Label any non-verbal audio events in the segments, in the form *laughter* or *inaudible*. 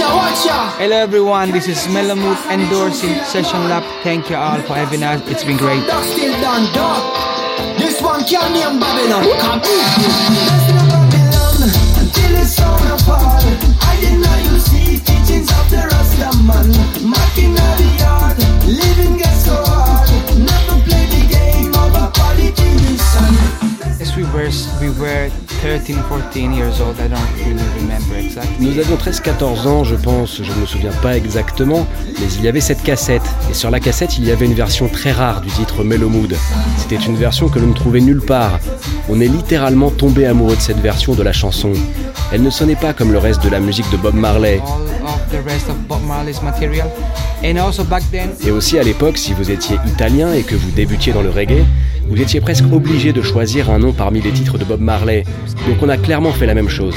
Hello everyone, this is Melamood endorsing Session Lab. Thank you all for having us. It's been great. This one can't name Babylon. Babylon until it's apart. I did not you see teachings of the. Marking the yard, living gets so Nous avions 13-14 ans, je pense, je ne me souviens pas exactement, mais il y avait cette cassette. Et sur la cassette, il y avait une version très rare du titre Mellow Mood. C'était une version que l'on ne trouvait nulle part. On est littéralement tombé amoureux de cette version de la chanson. Elle ne sonnait pas comme le reste de la musique de Bob Marley. Et aussi à l'époque, si vous étiez italien et que vous débutiez dans le reggae, vous étiez presque obligé de choisir un nom parmi les titres de Bob Marley. Donc on a clairement fait la même chose.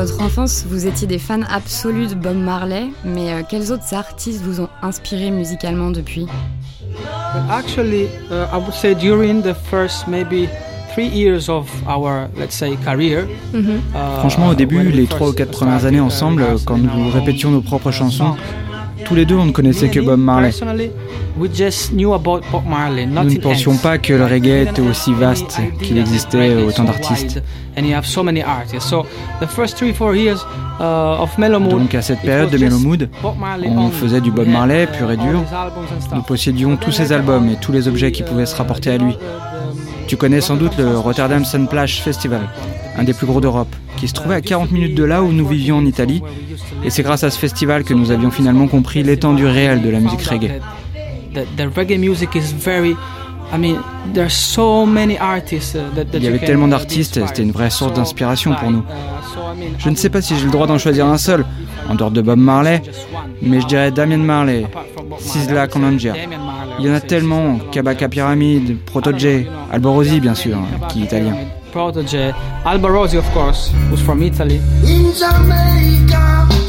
Votre enfance, vous étiez des fans absolus de Bob Marley, mais euh, quels autres artistes vous ont inspiré musicalement depuis? Actually, uh, I would say during the first maybe three years of our, let's say, career. uh, Franchement, au début, les first trois ou quatre premières années uh, ensemble, quand nous our répétions own, nos propres chansons, songs, tous les deux, on ne connaissait que Bob Marley. Nous ne pensions pas que le reggae était aussi vaste, qu'il existait autant d'artistes. uh, Donc à cette période de Mellow Mood, on faisait du Bob Marley uh, pur et dur. Nous possédions tous ses albums et tous les objets qui pouvaient se uh, rapporter à lui. Tu connais sans doute le Rotterdam Sun Splash Festival, un des plus gros d'Europe, qui se trouvait à 40 minutes de là où nous vivions en Italie. Et c'est grâce à ce festival que nous avions finalement compris l'étendue réelle de la musique reggae. Il y avait tellement d'artistes, c'était une vraie source So, d'inspiration pour nous. uh, Je ne sais pas si j'ai le droit d'en choisir un seul, en dehors de Bob Marley, mais je dirais Damien Marley, Sisla I Il y en a tellement, Kabaka. Pyramide, Proto J, Alborosi bien sûr, qui est italien. Protege, Alba Rossi, of course, who's from Italy. In Jamaica.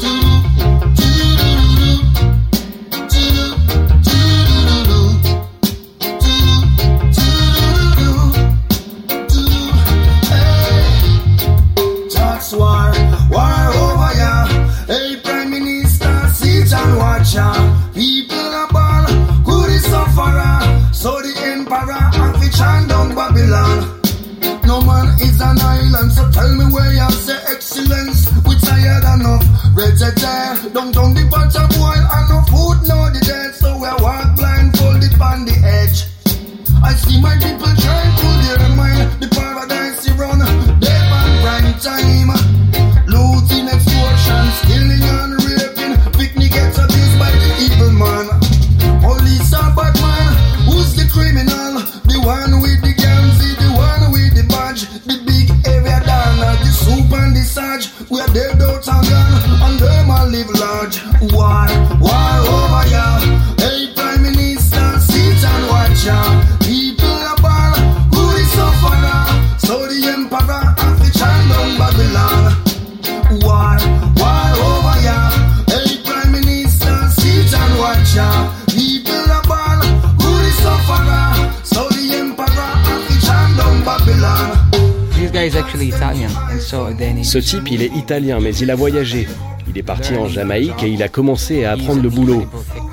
Ce type, il est italien, mais il a voyagé. Il est parti en Jamaïque et il a commencé à apprendre le boulot.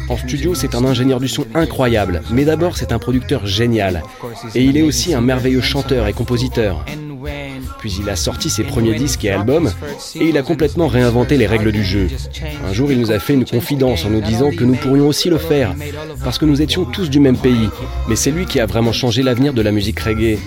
En studio, c'est un ingénieur du son incroyable, mais d'abord, c'est un producteur génial. Et il est aussi un merveilleux chanteur et compositeur. Puis il a sorti ses premiers disques et albums, et il a complètement réinventé les règles du jeu. Un jour, il nous a fait une confidence en nous disant que nous pourrions aussi le faire, parce que nous étions tous du même pays. Mais c'est lui qui a vraiment changé l'avenir de la musique reggae.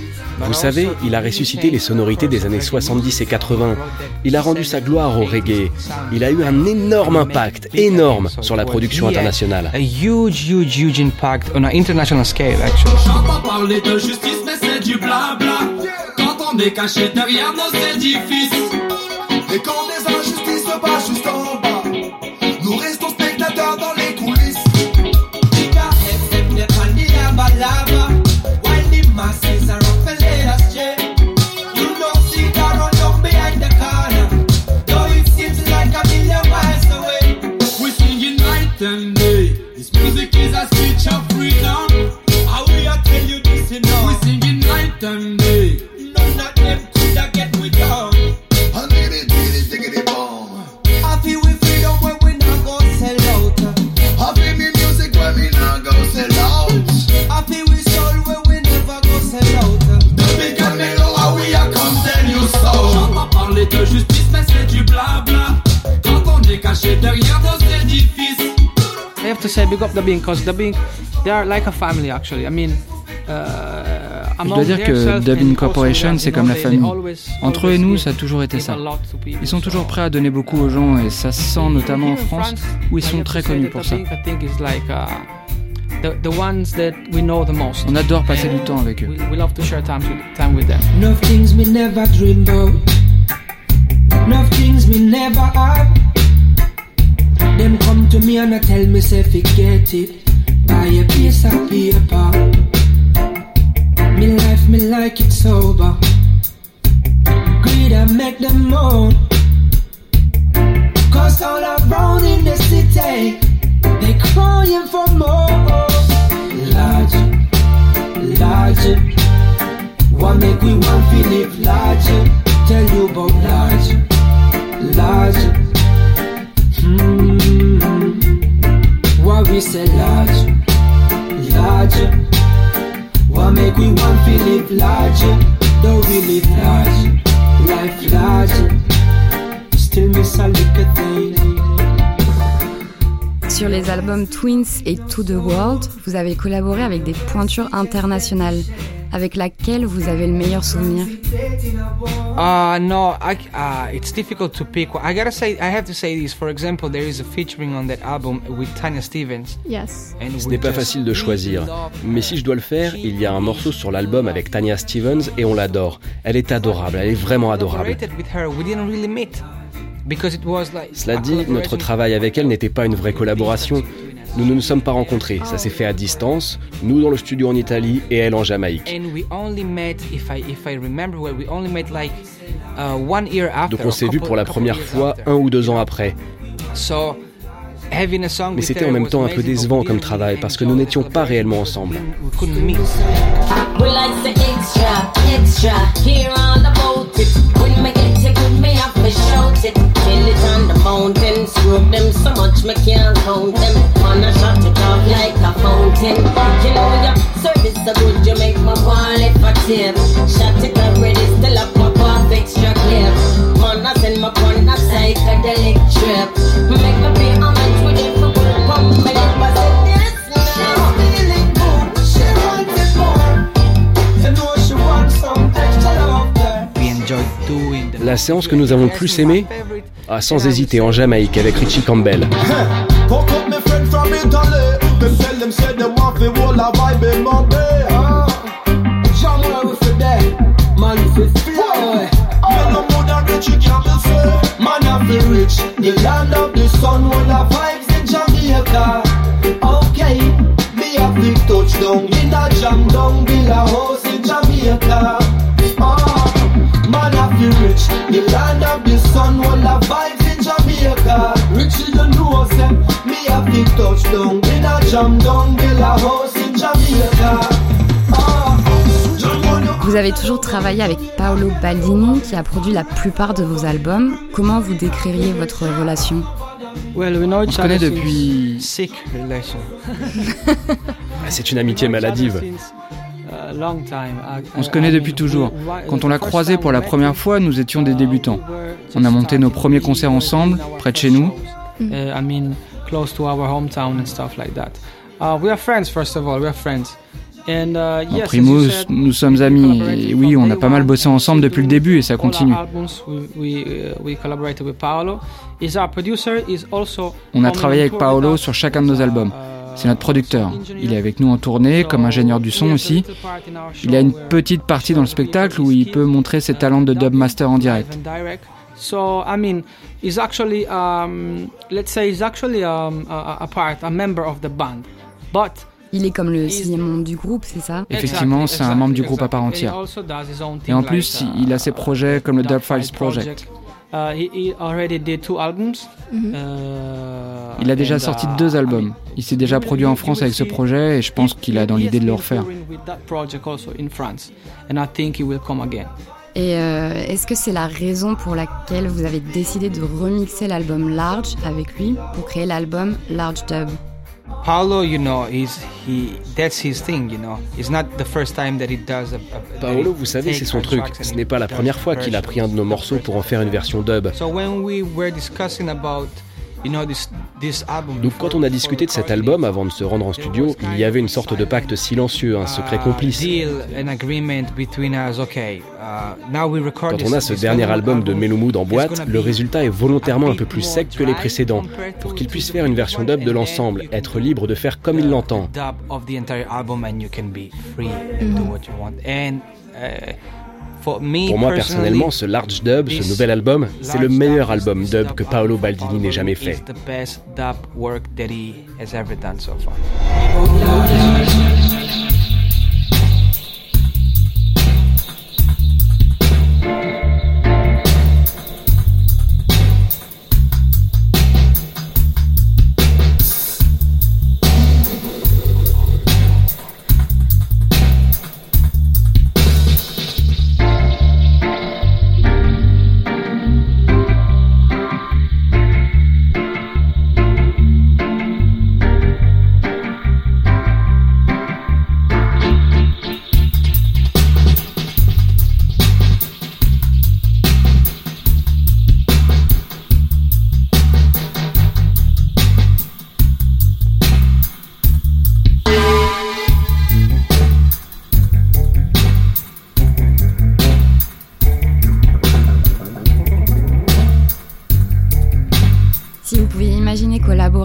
Vous savez, il a ressuscité les sonorités des années 70 et 80. Il a rendu sa gloire au reggae. Il a eu un énorme impact, énorme, sur la production internationale. A huge, huge, huge impact on an international scale, actually. J'entends parler de justice, mais c'est du blabla. Est caché derrière nos édifices. Et quand to say big up the Bing because the Bing they are like a family actually. I mean. Uh, Je dois dire que Dubbing Corporation, c'est comme la famille. Entre eux et nous, ça a toujours été ça. Ils sont toujours prêts à donner beaucoup aux gens et ça se sent notamment en France où ils sont très connus pour ça. On adore passer du temps avec eux. We love to share time, to, time with them. Enough things me never dream about. Enough things me never had. Them come to me and I tell me say forget it. Buy a piece of paper. Me life me like it sober. Greed I make them moan. Cause all around in the city, they crying for more. Larger, larger. What make we want to live larger? Tell you about larger. What we say larger, larger. What make we want to live larger? Don't we live larger, life larger? Still miss a little thing. Sur les albums Twins et To the World, vous avez collaboré avec des pointures internationales. Avec laquelle vous avez le meilleur souvenir Uh, no, I, uh, it's difficult to pick. I gotta say, I have to say this. For example, there is a featuring on that album with Tanya Stevens. Yes. And Ce n'est pas facile de choisir, mais si je dois le faire, il y a un morceau sur l'album avec Tanya Stevens et on l'adore. Elle est adorable, elle est vraiment adorable. collaborated with her. We didn't really meet because it was like Cela dit, notre travail avec elle n'était pas une vraie collaboration. Nous ne nous sommes pas rencontrés, ça s'est fait à distance, nous dans le studio en Italie et elle en Jamaïque. And we only met, if I if I remember well, we only met like uh, one year after. Donc on s'est vu pour la première fois un ou deux ans après. So, having a song Mais c'était en même temps un peu décevant we comme travail really parce que nous n'étions the pas réellement ensemble. Wallet for tip. Shut it already, still up my off extra clip. Man, I send my on a psychedelic trip. Make me pay homage with it for good pump me lip. I said yes now. feeling good, she wants it more. You know she wants some extra love there. We enjoyed doing the La séance que nous avons le plus aimée Ah, sans hésiter, en Jamaïque avec Richie Campbell. Man we fly. Me rich, the land of the sun, one of vibes in Jamaica. Okay, be a big touchdown in a jam down, build a house in Jamaica. Ah, man I feel rich, the land of the sun, one of vibes in Jamaica. Rich you know say, me a big touchdown in a jam down, build a house in Jamaica. Vous avez toujours travaillé avec Paolo Baldini qui a produit la plupart de vos albums. Comment vous décririez votre relation? Well, we know each On se connaît depuis- *laughs* C'est une amitié maladive. On se connaît depuis toujours. Quand on l'a croisé pour la première fois, nous étions des débutants. On a monté nos premiers concerts ensemble, près de chez nous. Uh, That. Uh, uh, said, nous sommes amis. Et oui, on a pas mal bossé ensemble depuis le début et ça continue. uh, On a travaillé avec Paolo sur chacun de nos as, albums. uh, C'est notre producteur. Il est avec nous en tournée comme ingénieur du son aussi. Il a une petite partie dans le spectacle où il peut montrer ses talents de dubmaster en direct. So I mean, he's actually, um, let's say, he's actually um, a, a part, a member of the band, but il est comme le sixième membre du groupe, c'est ça Effectivement, c'est un membre du groupe à part entière. Et en plus, il a ses projets comme le Dub Files Project. Il a déjà sorti deux albums. Il s'est déjà produit en France avec ce projet et je pense qu'il a dans l'idée de le refaire. Et euh, est-ce que c'est la raison pour laquelle vous avez décidé de remixer l'album Large avec lui pour créer l'album Large Dub? Paolo, you know, he's, he, that's his thing, you know. It's not the first time that he does a, a, Paolo, vous savez, c'est son truc. Ce n'est pas la première fois qu'il a pris un de nos morceaux pour en faire une version dub. So when we were discussing about donc quand on a discuté de cet album avant de se rendre en studio, il y avait une sorte de pacte silencieux, un secret complice. Uh, quand on a ce dernier album de Melomood en boîte, le résultat est volontairement un peu plus sec que les précédents, pour qu'il puisse faire une version dub de l'ensemble, être libre de faire comme il l'entend. Pour moi personnellement, ce Large Dub, ce nouvel album, c'est le meilleur album dub que Paolo Baldini n'ait jamais fait.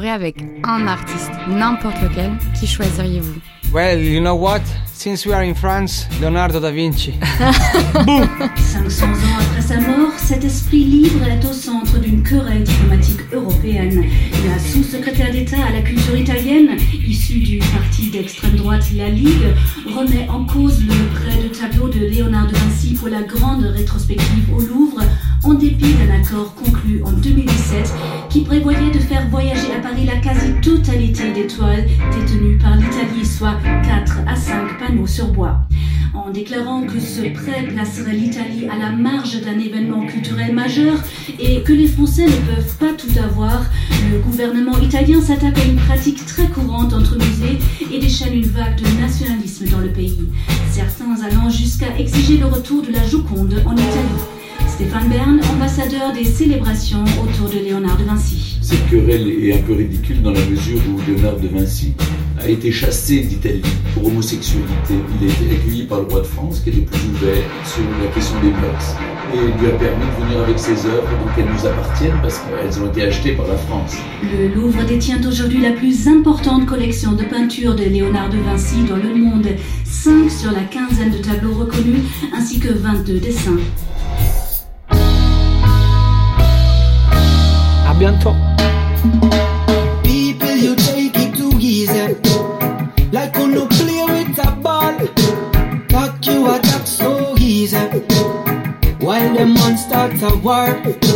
Avec un artiste, n'importe lequel, qui choisiriez-vous Well, you know what? Since we are in France, Leonardo da Vinci. *laughs* 500 ans après sa mort, cet esprit libre est au centre d'une querelle diplomatique européenne. La sous-secrétaire d'État à la culture italienne, issue du parti d'extrême droite La Ligue, remet en cause le prêt de tableau de Léonard de Vinci pour la grande rétrospective au Louvre, en dépit d'un accord conclu en 2017 qui prévoyait de faire voyager à Paris la quasi-totalité des toiles détenues par l'Italie, soit 4 à 5 panneaux sur bois. En déclarant que ce prêt placerait l'Italie à la marge d'un événement culturel majeur et que les Français ne peuvent pas tout avoir, le gouvernement italien s'attaque à une pratique très courante entre musées et déchaîne une vague de nationalisme dans le pays. Certains allant jusqu'à exiger le retour de la Joconde en Italie. Stéphane Bern, ambassadeur des célébrations autour de Léonard de Vinci. Cette querelle est un peu ridicule dans la mesure où Léonard de Vinci a été chassé d'Italie pour homosexualité. Il a été accueilli par le roi de France qui était plus ouvert sur la question des mœurs et lui a permis de venir avec ses œuvres, donc elles nous appartiennent parce qu'elles ont été achetées par la France. Le Louvre détient aujourd'hui la plus importante collection de peintures de Léonard de Vinci dans le monde, 5 sur la quinzaine de tableaux reconnus ainsi que 22 dessins. Bientôt. People, you take it too easy. Like when you play with a ball. Talk you attack so easy. While the man start a war.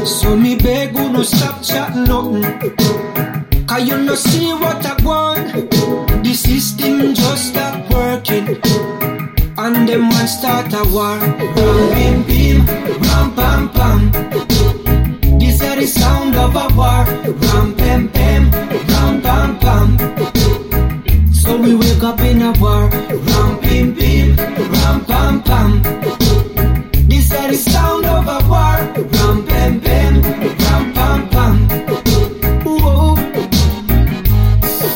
So me beg you no stop chatting nothing. Cause you no see what I want. The system just stop working. And the man start a war. Ram, bim, bim, ram, pam, pam the sound war. Ram, pam, pam, ram, pam, pam. So we wake up in a war. Ram, pim, pim, ram, pam, pam. This is the sound of a war. Ram, pam, pam, ram, pam, pam. Whoa.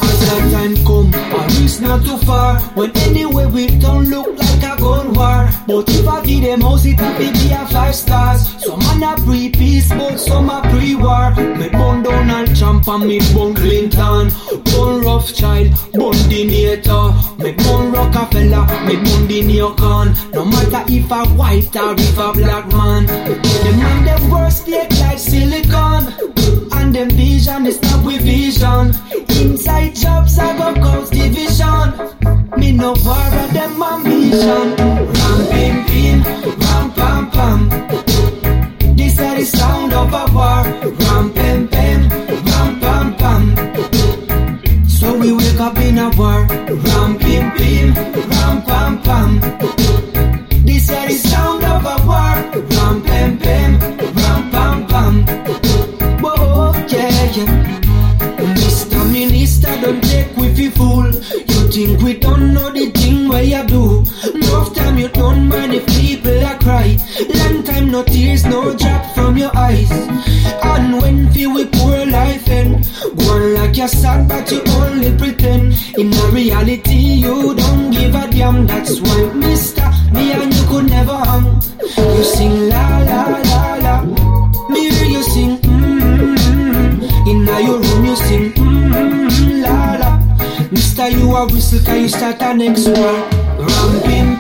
As that time come, Paris not too far. When anyway we don't look like a gun war. But if I give them house, it Champ on me bun Clinton. Bun Rothschild, bun Dinator Me bun Rockefeller, me bun Dinocon No matter if a white or if a black man. Them man them worst take like silicon. And them vision is not with vision. Inside jobs I go cause division. Me no worry them ambition. Ramping pin, whistle, can you start the next one? Ramping